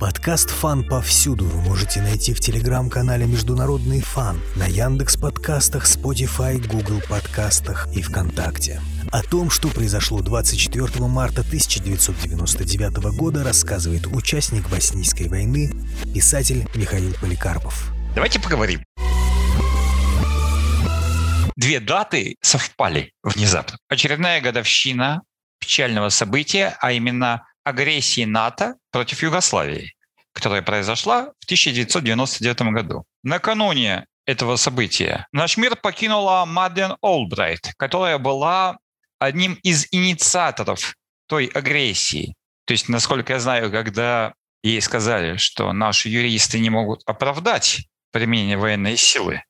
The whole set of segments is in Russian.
Подкаст «Фан» повсюду вы можете найти в телеграм-канале «Международный фан», на Яндекс подкастах, Spotify, Google подкастах и ВКонтакте. О том, что произошло 24 марта 1999 года, рассказывает участник Боснийской войны, писатель Михаил Поликарпов. Давайте поговорим. Две даты совпали внезапно. Очередная годовщина печального события, а именно агрессии НАТО против Югославии, которая произошла в 1999 году. Накануне этого события наш мир покинула Мадлен Олбрайт, которая была одним из инициаторов той агрессии. То есть, насколько я знаю, когда ей сказали, что наши юристы не могут оправдать применение военной силы,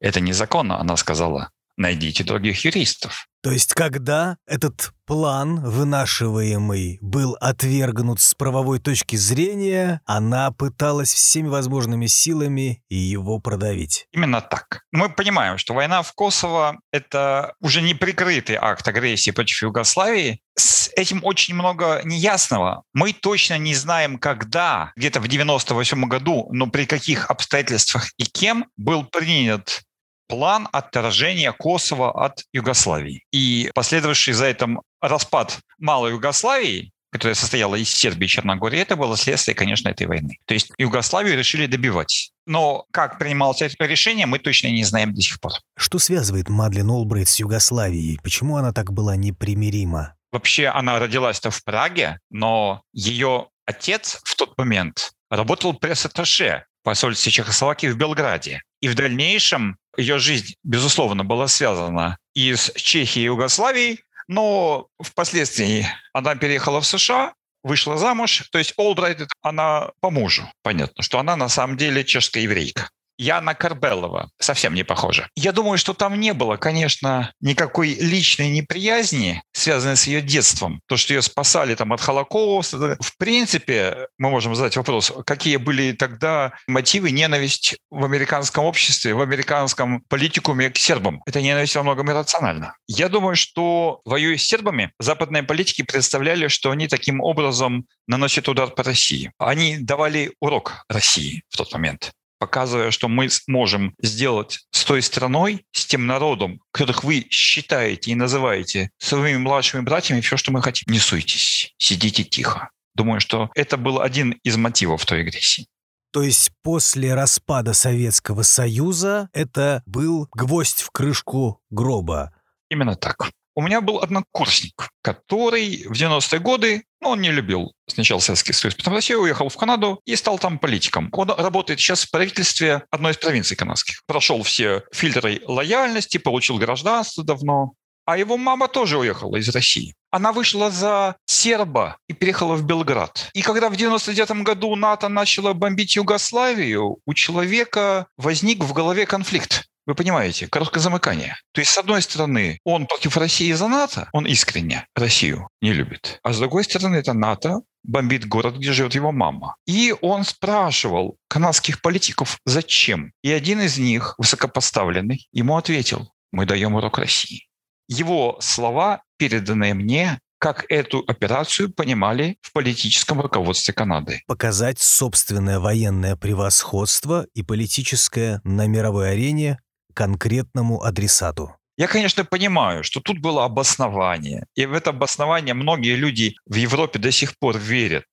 это незаконно, она сказала, найдите других юристов. То есть, когда этот план, вынашиваемый, был отвергнут с правовой точки зрения, она пыталась всеми возможными силами его продавить. Именно так. Мы понимаем, что война в Косово — это уже не прикрытый акт агрессии против Югославии. С этим очень много неясного. Мы точно не знаем, когда, где-то в 98 году, но при каких обстоятельствах и кем был принят план отторжения Косово от Югославии. И последовавший за этим распад Малой Югославии, которая состояла из Сербии и Черногории, это было следствие, конечно, этой войны. То есть Югославию решили добивать. Но как принималось это решение, мы точно не знаем до сих пор. Что связывает Мадлен Олбрайт с Югославией? Почему она так была непримирима? Вообще она родилась-то в Праге, но ее отец в тот момент работал пресс-атташе посольстве Чехословакии в Белграде. И в дальнейшем ее жизнь, безусловно, была связана и с Чехией и Югославией, но впоследствии она переехала в США, вышла замуж. То есть Олбрайт, она по мужу. Понятно, что она на самом деле чешская еврейка. Яна Карбелова. Совсем не похожа. Я думаю, что там не было, конечно, никакой личной неприязни, связанной с ее детством. То, что ее спасали там от Холокоста. В принципе, мы можем задать вопрос, какие были тогда мотивы ненависть в американском обществе, в американском политикуме к сербам. Это ненависть во многом иррациональна. Я думаю, что воюя с сербами, западные политики представляли, что они таким образом наносят удар по России. Они давали урок России в тот момент показывая, что мы сможем сделать с той страной, с тем народом, которых вы считаете и называете своими младшими братьями, все, что мы хотим. Не суйтесь, сидите тихо. Думаю, что это был один из мотивов той агрессии. То есть после распада Советского Союза это был гвоздь в крышку гроба. Именно так. У меня был однокурсник, который в 90-е годы, ну, он не любил сначала Советский Союз, потом Россию, уехал в Канаду и стал там политиком. Он работает сейчас в правительстве одной из провинций канадских. Прошел все фильтры лояльности, получил гражданство давно. А его мама тоже уехала из России. Она вышла за серба и переехала в Белград. И когда в 99 году НАТО начало бомбить Югославию, у человека возник в голове конфликт. Вы понимаете, короткое замыкание. То есть, с одной стороны, он против России за НАТО, он искренне Россию не любит. А с другой стороны, это НАТО бомбит город, где живет его мама. И он спрашивал канадских политиков, зачем. И один из них, высокопоставленный, ему ответил, мы даем урок России. Его слова, переданные мне, как эту операцию понимали в политическом руководстве Канады. Показать собственное военное превосходство и политическое на мировой арене конкретному адресату. Я, конечно, понимаю, что тут было обоснование. И в это обоснование многие люди в Европе до сих пор верят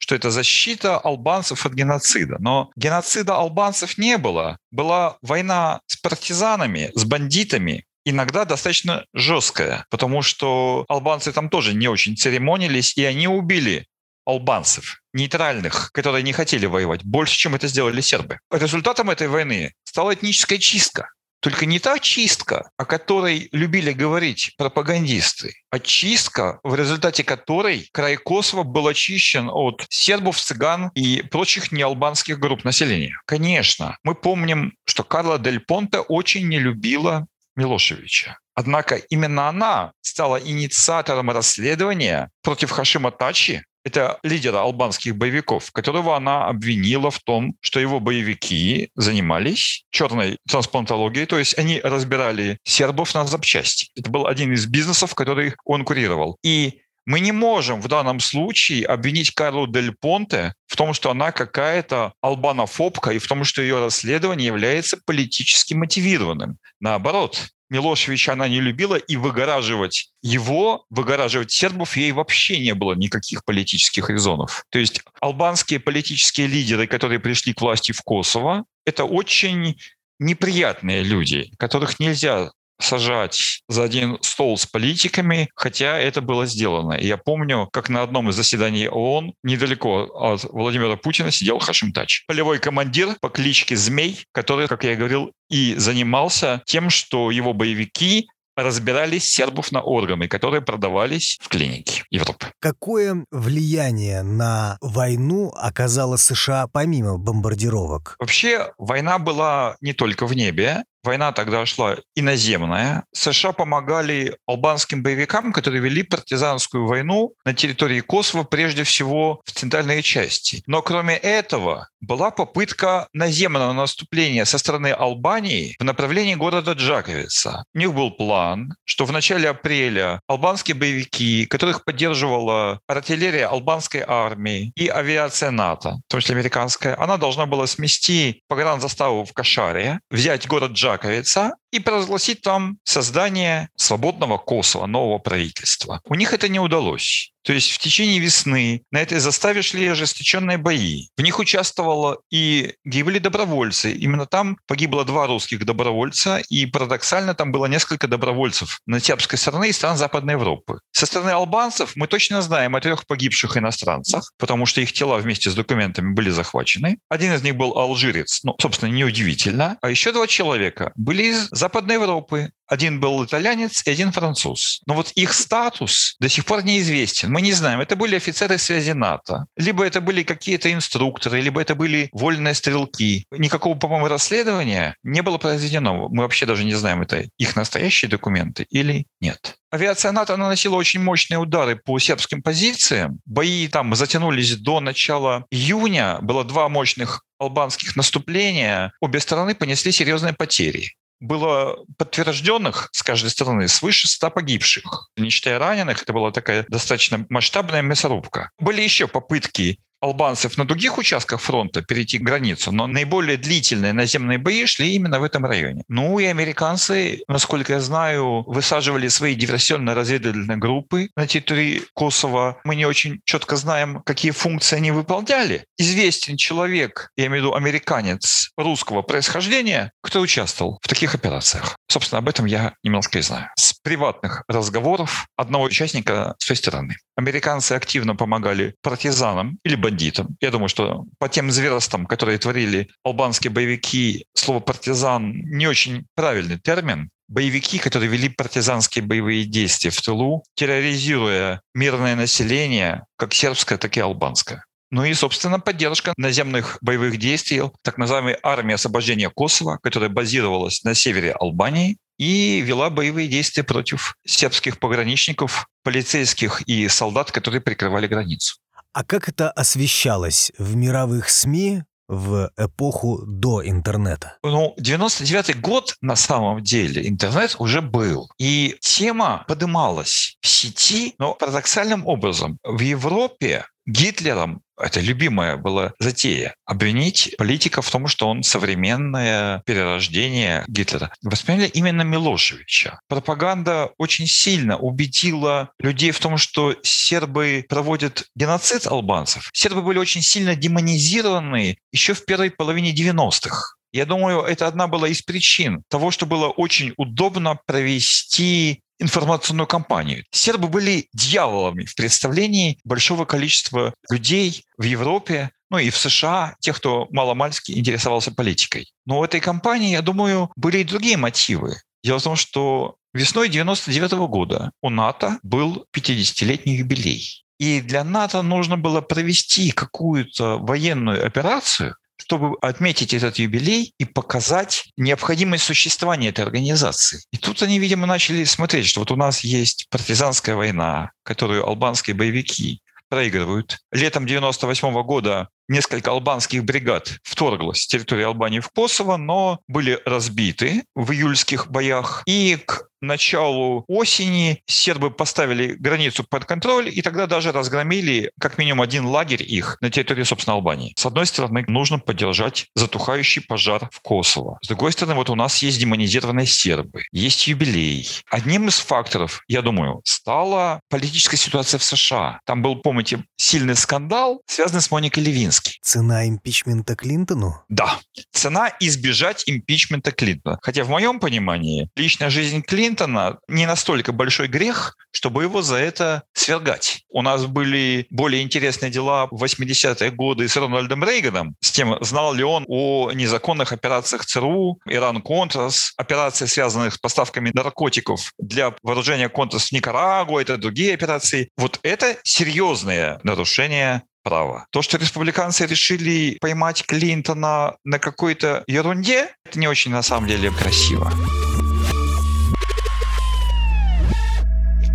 что это защита албанцев от геноцида. Но геноцида албанцев не было. Была война с партизанами, с бандитами, иногда достаточно жесткая, потому что албанцы там тоже не очень церемонились, и они убили албанцев, нейтральных, которые не хотели воевать, больше, чем это сделали сербы. Результатом этой войны стала этническая чистка. Только не та чистка, о которой любили говорить пропагандисты, а чистка, в результате которой край Косово был очищен от сербов, цыган и прочих неалбанских групп населения. Конечно, мы помним, что Карла Дель Понте очень не любила Милошевича. Однако именно она стала инициатором расследования против Хашима Тачи, это лидера албанских боевиков, которого она обвинила в том, что его боевики занимались черной трансплантологией, то есть они разбирали сербов на запчасти. Это был один из бизнесов, который он курировал. И Мы не можем в данном случае обвинить Карлу Дель Понте в том, что она какая-то албанофобка и в том, что ее расследование является политически мотивированным. Наоборот, Милошевича она не любила, и выгораживать его, выгораживать сербов, ей вообще не было никаких политических резонов. То есть албанские политические лидеры, которые пришли к власти в Косово, это очень неприятные люди, которых нельзя сажать за один стол с политиками, хотя это было сделано. И я помню, как на одном из заседаний ООН недалеко от Владимира Путина сидел Хашимтач, полевой командир по кличке Змей, который, как я говорил, и занимался тем, что его боевики разбирались сербов на органы, которые продавались в клинике Европы. Какое влияние на войну оказала США помимо бомбардировок? Вообще, война была не только в небе. Война тогда шла иноземная. США помогали албанским боевикам, которые вели партизанскую войну на территории Косово, прежде всего в центральной части. Но кроме этого была попытка наземного наступления со стороны Албании в направлении города Джаковица. У них был план, что в начале апреля албанские боевики, которых поддерживала артиллерия албанской армии и авиация НАТО, в том числе американская, она должна была смести погранзаставу в Кашаре, взять город Джаковица, и провозгласить там создание свободного Косово, нового правительства. У них это не удалось. То есть в течение весны на этой заставе шли ожесточенные бои. В них участвовало и гибли добровольцы. Именно там погибло два русских добровольца, и парадоксально там было несколько добровольцев на сербской стороны и стран Западной Европы. Со стороны албанцев мы точно знаем о трех погибших иностранцах, потому что их тела вместе с документами были захвачены. Один из них был алжирец, ну, собственно, неудивительно. А еще два человека были из Западной Европы. Один был итальянец и один француз. Но вот их статус до сих пор неизвестен. Мы не знаем, это были офицеры связи НАТО, либо это были какие-то инструкторы, либо это были вольные стрелки. Никакого, по-моему, расследования не было произведено. Мы вообще даже не знаем, это их настоящие документы или нет. Авиация НАТО наносила очень мощные удары по сербским позициям. Бои там затянулись до начала июня. Было два мощных албанских наступления. Обе стороны понесли серьезные потери было подтвержденных с каждой стороны свыше 100 погибших. Не считая раненых, это была такая достаточно масштабная мясорубка. Были еще попытки албанцев на других участках фронта перейти границу, но наиболее длительные наземные бои шли именно в этом районе. Ну и американцы, насколько я знаю, высаживали свои диверсионно-разведывательные группы на территории Косово. Мы не очень четко знаем, какие функции они выполняли. Известен человек, я имею в виду американец русского происхождения, кто участвовал в таких операциях. Собственно, об этом я немножко и знаю. С приватных разговоров одного участника с той стороны. Американцы активно помогали партизанам или бандитам. Я думаю, что по тем зверостам, которые творили албанские боевики, слово «партизан» не очень правильный термин. Боевики, которые вели партизанские боевые действия в тылу, терроризируя мирное население, как сербское, так и албанское. Ну и, собственно, поддержка наземных боевых действий так называемой армии освобождения Косово, которая базировалась на севере Албании и вела боевые действия против сербских пограничников, полицейских и солдат, которые прикрывали границу. А как это освещалось в мировых СМИ в эпоху до интернета? Ну, 99-й год на самом деле интернет уже был. И тема подымалась в сети, но парадоксальным образом. В Европе Гитлером это любимая была затея, обвинить политика в том, что он современное перерождение Гитлера. Восприняли именно Милошевича. Пропаганда очень сильно убедила людей в том, что сербы проводят геноцид албанцев. Сербы были очень сильно демонизированы еще в первой половине 90-х. Я думаю, это одна была из причин того, что было очень удобно провести информационную кампанию. Сербы были дьяволами в представлении большого количества людей в Европе, ну и в США, тех, кто маломальски интересовался политикой. Но у этой кампании, я думаю, были и другие мотивы. Дело в том, что весной 99 -го года у НАТО был 50-летний юбилей. И для НАТО нужно было провести какую-то военную операцию, чтобы отметить этот юбилей и показать необходимость существования этой организации. И тут они, видимо, начали смотреть, что вот у нас есть партизанская война, которую албанские боевики проигрывают. Летом 98 года несколько албанских бригад вторглось с территории Албании в Косово, но были разбиты в июльских боях. И к началу осени сербы поставили границу под контроль, и тогда даже разгромили как минимум один лагерь их на территории, собственно, Албании. С одной стороны, нужно поддержать затухающий пожар в Косово. С другой стороны, вот у нас есть демонизированные сербы, есть юбилей. Одним из факторов, я думаю, стала политическая ситуация в США. Там был, помните, сильный скандал, связанный с Моникой Левински. Цена импичмента Клинтону? Да. Цена избежать импичмента Клинтона. Хотя в моем понимании личная жизнь Клинтона не настолько большой грех, чтобы его за это свергать. У нас были более интересные дела в 80-е годы с Рональдом Рейганом, с тем, знал ли он о незаконных операциях ЦРУ, Иран-Контрас, операции, связанных с поставками наркотиков для вооружения Контрас в Никарагуа, это другие операции. Вот это серьезное нарушение права. То, что республиканцы решили поймать Клинтона на какой-то ерунде, это не очень на самом деле красиво.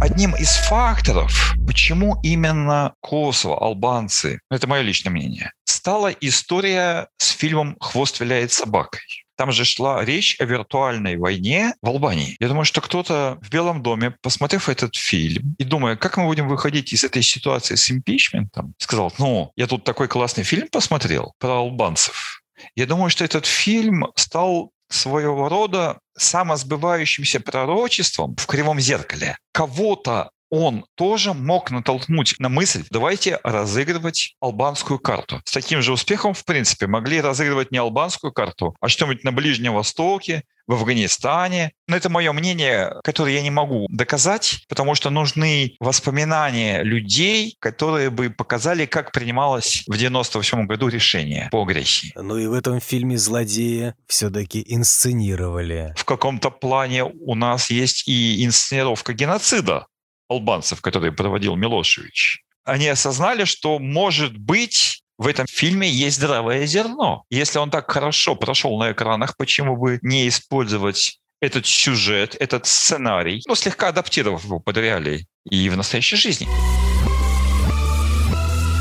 одним из факторов, почему именно Косово, албанцы, это мое личное мнение, стала история с фильмом «Хвост виляет собакой». Там же шла речь о виртуальной войне в Албании. Я думаю, что кто-то в Белом доме, посмотрев этот фильм и думая, как мы будем выходить из этой ситуации с импичментом, сказал, ну, я тут такой классный фильм посмотрел про албанцев. Я думаю, что этот фильм стал своего рода самосбывающимся пророчеством в кривом зеркале. Кого-то он тоже мог натолкнуть на мысль, давайте разыгрывать албанскую карту. С таким же успехом, в принципе, могли разыгрывать не албанскую карту, а что-нибудь на Ближнем Востоке, в Афганистане. Но это мое мнение, которое я не могу доказать, потому что нужны воспоминания людей, которые бы показали, как принималось в 98 году решение по агрессии. Ну и в этом фильме злодея все-таки инсценировали. В каком-то плане у нас есть и инсценировка геноцида албанцев, которые проводил Милошевич. Они осознали, что, может быть, в этом фильме есть здравое зерно. Если он так хорошо прошел на экранах, почему бы не использовать этот сюжет, этот сценарий, ну, слегка адаптировав его под реалии и в настоящей жизни.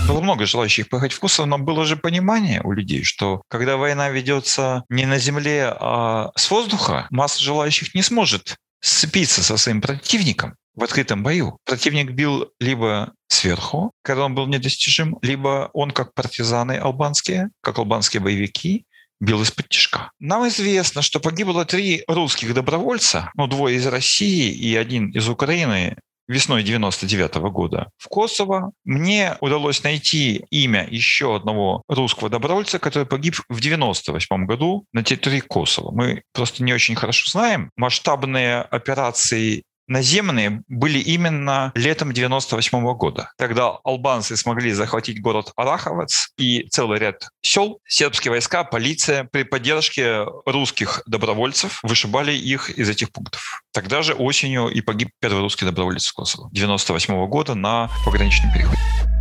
Было много желающих поехать в Косово, но было же понимание у людей, что когда война ведется не на земле, а с воздуха, масса желающих не сможет сцепиться со своим противником в открытом бою. Противник бил либо сверху, когда он был недостижим, либо он, как партизаны албанские, как албанские боевики, бил из-под тяжка. Нам известно, что погибло три русских добровольца, ну, двое из России и один из Украины, весной 99 -го года в Косово. Мне удалось найти имя еще одного русского добровольца, который погиб в 98 году на территории Косово. Мы просто не очень хорошо знаем масштабные операции наземные были именно летом 98 -го года. Тогда албанцы смогли захватить город Араховец и целый ряд сел. Сербские войска, полиция при поддержке русских добровольцев вышибали их из этих пунктов. Тогда же осенью и погиб первый русский доброволец в Косово 98 -го года на пограничном переходе.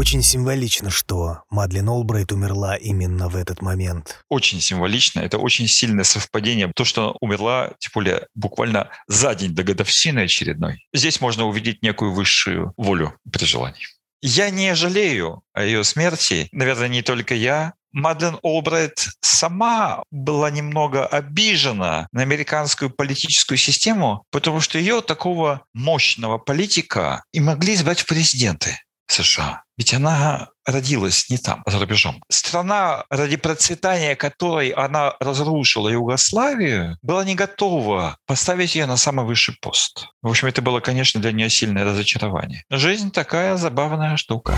Очень символично, что Мадлен Олбрайт умерла именно в этот момент. Очень символично. Это очень сильное совпадение. То, что умерла, тем более, буквально за день до годовщины очередной. Здесь можно увидеть некую высшую волю при желании. Я не жалею о ее смерти. Наверное, не только я. Мадлен Олбрайт сама была немного обижена на американскую политическую систему, потому что ее такого мощного политика и могли избрать в президенты. США. Ведь она родилась не там, за рубежом. Страна, ради процветания которой она разрушила Югославию, была не готова поставить ее на самый высший пост. В общем, это было, конечно, для нее сильное разочарование. Жизнь такая забавная штука.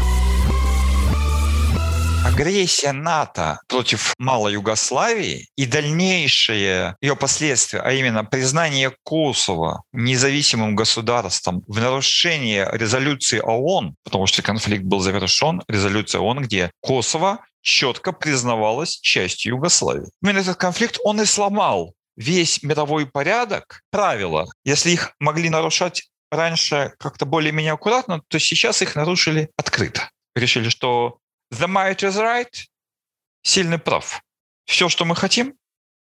Агрессия НАТО против Малой Югославии и дальнейшие ее последствия, а именно признание Косово независимым государством в нарушение резолюции ООН, потому что конфликт был завершен, резолюция ООН, где Косово четко признавалось частью Югославии. Именно этот конфликт он и сломал весь мировой порядок, правила. Если их могли нарушать раньше как-то более-менее аккуратно, то сейчас их нарушили открыто. Решили, что The might is right. Сильный прав. Все, что мы хотим,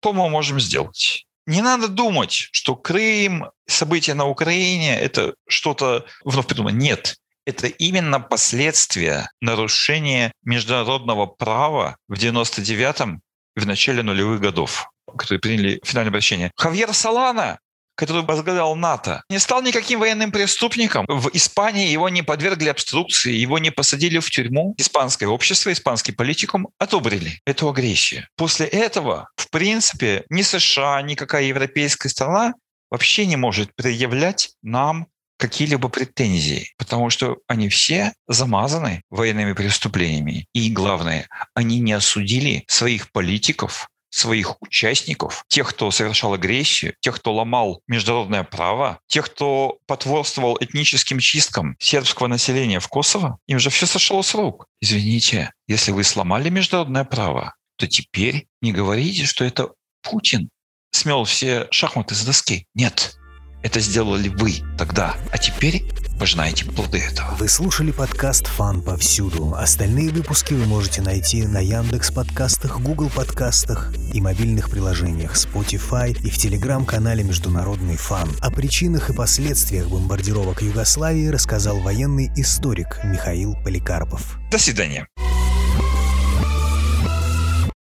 то мы можем сделать. Не надо думать, что Крым, события на Украине – это что-то вновь придумано. Нет. это именно последствия нарушения международного права в 99-м в начале нулевых годов, которые приняли финальное обращение. Хавьер Салана который возглавлял НАТО, не стал никаким военным преступником. В Испании его не подвергли обструкции, его не посадили в тюрьму. Испанское общество, испанский политикум одобрили эту агрессию. После этого, в принципе, ни США, ни какая европейская страна вообще не может предъявлять нам какие-либо претензии, потому что они все замазаны военными преступлениями. И главное, они не осудили своих политиков своих участников, тех, кто совершал агрессию, тех, кто ломал международное право, тех, кто потворствовал этническим чисткам сербского населения в Косово, им же все сошло с рук. Извините, если вы сломали международное право, то теперь не говорите, что это Путин смел все шахматы с доски. Нет, это сделали вы тогда, а теперь пожинайте плоды этого. Вы слушали подкаст «Фан повсюду». Остальные выпуски вы можете найти на Яндекс подкастах, Google подкастах и мобильных приложениях Spotify и в телеграм-канале «Международный фан». О причинах и последствиях бомбардировок Югославии рассказал военный историк Михаил Поликарпов. До свидания.